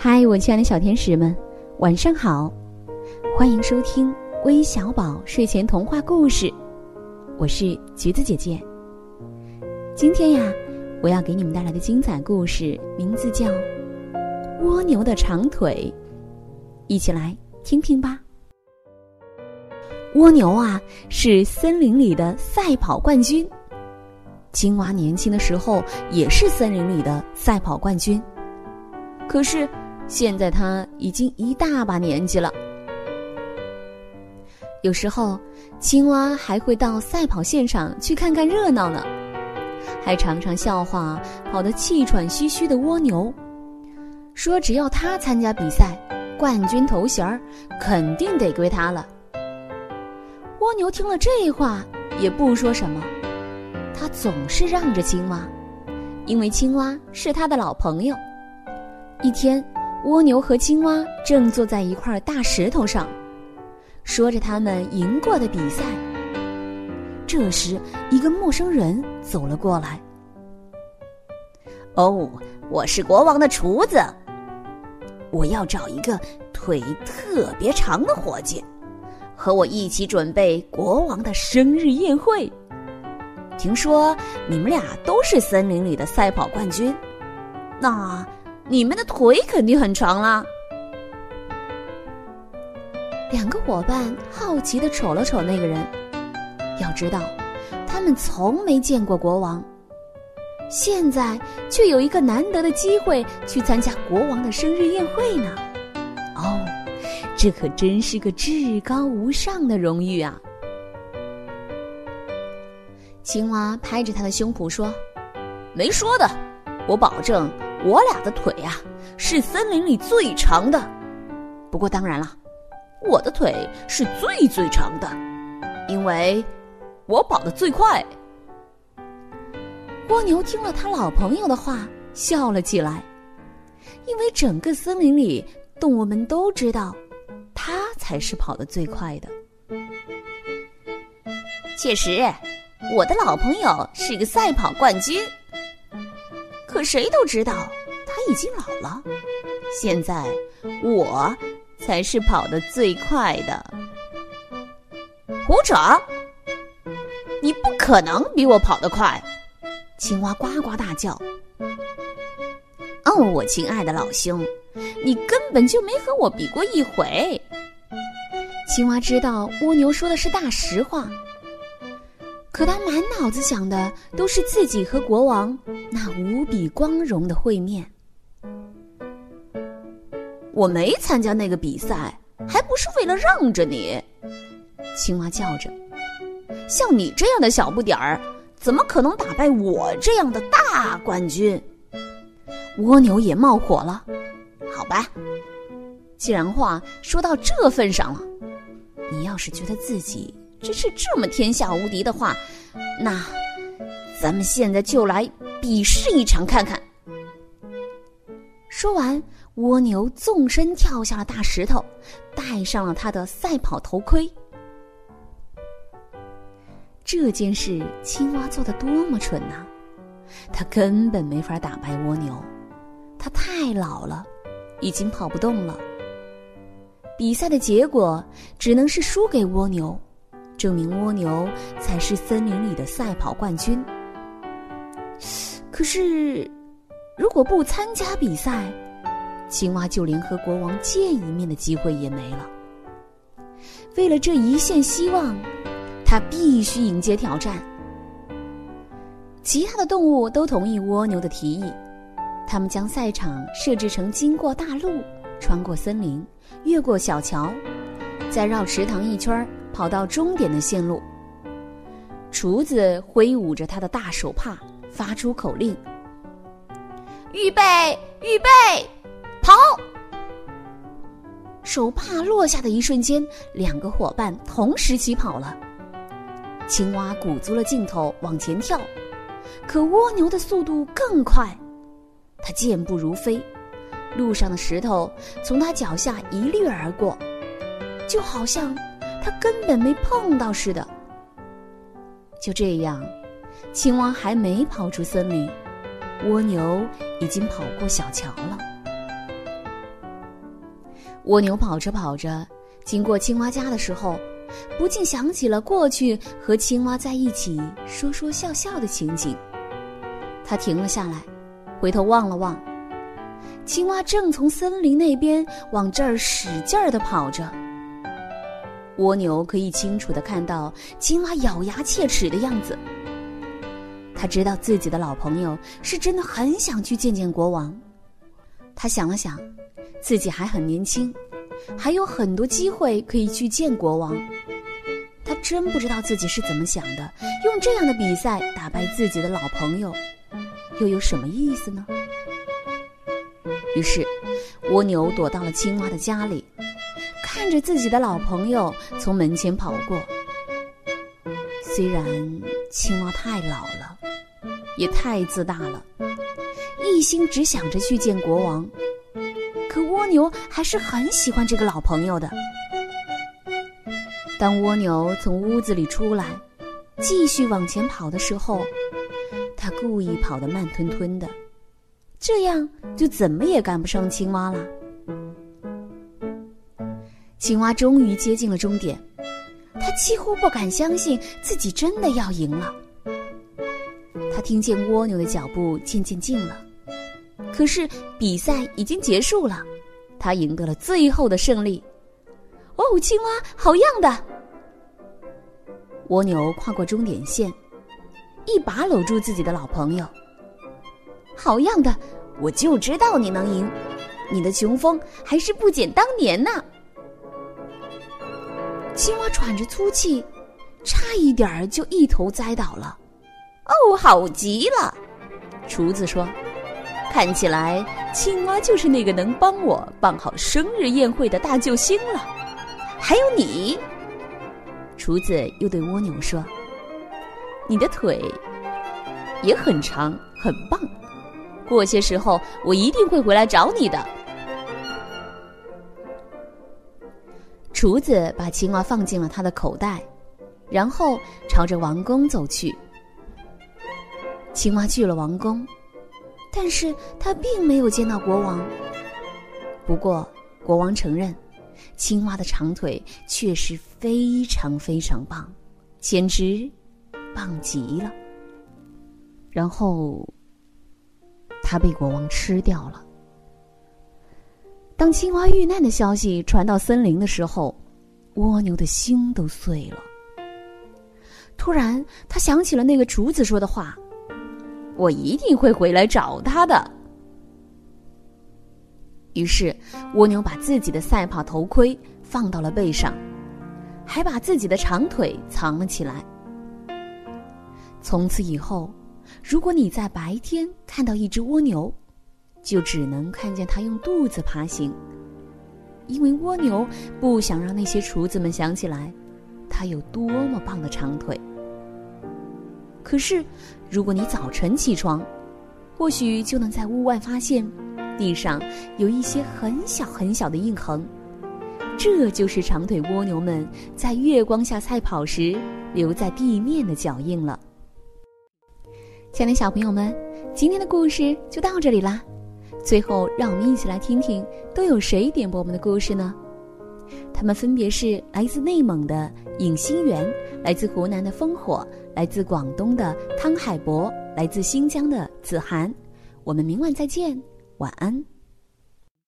嗨，我亲爱的小天使们，晚上好！欢迎收听微小宝睡前童话故事，我是橘子姐姐。今天呀，我要给你们带来的精彩故事名字叫《蜗牛的长腿》，一起来听听吧。蜗牛啊，是森林里的赛跑冠军。青蛙年轻的时候也是森林里的赛跑冠军，可是。现在他已经一大把年纪了。有时候，青蛙还会到赛跑现场去看看热闹呢，还常常笑话跑得气喘吁吁的蜗牛，说只要他参加比赛，冠军头衔儿肯定得归他了。蜗牛听了这话也不说什么，他总是让着青蛙，因为青蛙是他的老朋友。一天。蜗牛和青蛙正坐在一块大石头上，说着他们赢过的比赛。这时，一个陌生人走了过来。“哦，我是国王的厨子，我要找一个腿特别长的伙计，和我一起准备国王的生日宴会。听说你们俩都是森林里的赛跑冠军，那……”你们的腿肯定很长啦！两个伙伴好奇的瞅了瞅那个人，要知道，他们从没见过国王，现在却有一个难得的机会去参加国王的生日宴会呢。哦，这可真是个至高无上的荣誉啊！青蛙拍着他的胸脯说：“没说的，我保证。”我俩的腿呀，是森林里最长的。不过当然了，我的腿是最最长的，因为我跑得最快。蜗牛听了他老朋友的话，笑了起来，因为整个森林里动物们都知道，他才是跑得最快的。确实，我的老朋友是个赛跑冠军。可谁都知道，他已经老了。现在我才是跑得最快的。胡扯！你不可能比我跑得快！青蛙呱呱大叫。哦，我亲爱的老兄，你根本就没和我比过一回。青蛙知道蜗牛说的是大实话。可他满脑子想的都是自己和国王那无比光荣的会面。我没参加那个比赛，还不是为了让着你？青蛙叫着：“像你这样的小不点儿，怎么可能打败我这样的大冠军？”蜗牛也冒火了。好吧，既然话说到这份上了，你要是觉得自己……真是这么天下无敌的话，那咱们现在就来比试一场看看。说完，蜗牛纵身跳下了大石头，戴上了他的赛跑头盔。这件事，青蛙做的多么蠢呐！他根本没法打败蜗牛，他太老了，已经跑不动了。比赛的结果只能是输给蜗牛。证明蜗牛才是森林里的赛跑冠军。可是，如果不参加比赛，青蛙就连和国王见一面的机会也没了。为了这一线希望，他必须迎接挑战。其他的动物都同意蜗牛的提议，他们将赛场设置成经过大路、穿过森林、越过小桥，再绕池塘一圈儿。跑到终点的线路，厨子挥舞着他的大手帕，发出口令：“预备，预备，跑！”手帕落下的一瞬间，两个伙伴同时起跑了。青蛙鼓足了劲头往前跳，可蜗牛的速度更快，它健步如飞，路上的石头从它脚下一掠而过，就好像……他根本没碰到似的。就这样，青蛙还没跑出森林，蜗牛已经跑过小桥了。蜗牛跑着跑着，经过青蛙家的时候，不禁想起了过去和青蛙在一起说说笑笑的情景。他停了下来，回头望了望，青蛙正从森林那边往这儿使劲儿的跑着。蜗牛可以清楚的看到青蛙咬牙切齿的样子。他知道自己的老朋友是真的很想去见见国王。他想了想，自己还很年轻，还有很多机会可以去见国王。他真不知道自己是怎么想的，用这样的比赛打败自己的老朋友，又有什么意思呢？于是，蜗牛躲到了青蛙的家里。看着自己的老朋友从门前跑过，虽然青蛙太老了，也太自大了，一心只想着去见国王，可蜗牛还是很喜欢这个老朋友的。当蜗牛从屋子里出来，继续往前跑的时候，他故意跑得慢吞吞的，这样就怎么也赶不上青蛙了。青蛙终于接近了终点，他几乎不敢相信自己真的要赢了。他听见蜗牛的脚步渐渐近了，可是比赛已经结束了，他赢得了最后的胜利。哦，青蛙，好样的！蜗牛跨过终点线，一把搂住自己的老朋友。好样的！我就知道你能赢，你的雄风还是不减当年呢。青蛙喘着粗气，差一点儿就一头栽倒了。哦，好极了！厨子说：“看起来青蛙就是那个能帮我办好生日宴会的大救星了。”还有你，厨子又对蜗牛说：“你的腿也很长，很棒。过些时候我一定会回来找你的。”厨子把青蛙放进了他的口袋，然后朝着王宫走去。青蛙去了王宫，但是他并没有见到国王。不过，国王承认，青蛙的长腿确实非常非常棒，简直棒极了。然后，他被国王吃掉了。当青蛙遇难的消息传到森林的时候，蜗牛的心都碎了。突然，他想起了那个竹子说的话：“我一定会回来找他的。”于是，蜗牛把自己的赛跑头盔放到了背上，还把自己的长腿藏了起来。从此以后，如果你在白天看到一只蜗牛，就只能看见它用肚子爬行，因为蜗牛不想让那些厨子们想起来，它有多么棒的长腿。可是，如果你早晨起床，或许就能在屋外发现，地上有一些很小很小的印痕，这就是长腿蜗牛们在月光下赛跑时留在地面的脚印了。亲爱的小朋友们，今天的故事就到这里啦。最后，让我们一起来听听都有谁点播我们的故事呢？他们分别是来自内蒙的尹新元，来自湖南的烽火，来自广东的汤海博，来自新疆的子涵。我们明晚再见，晚安。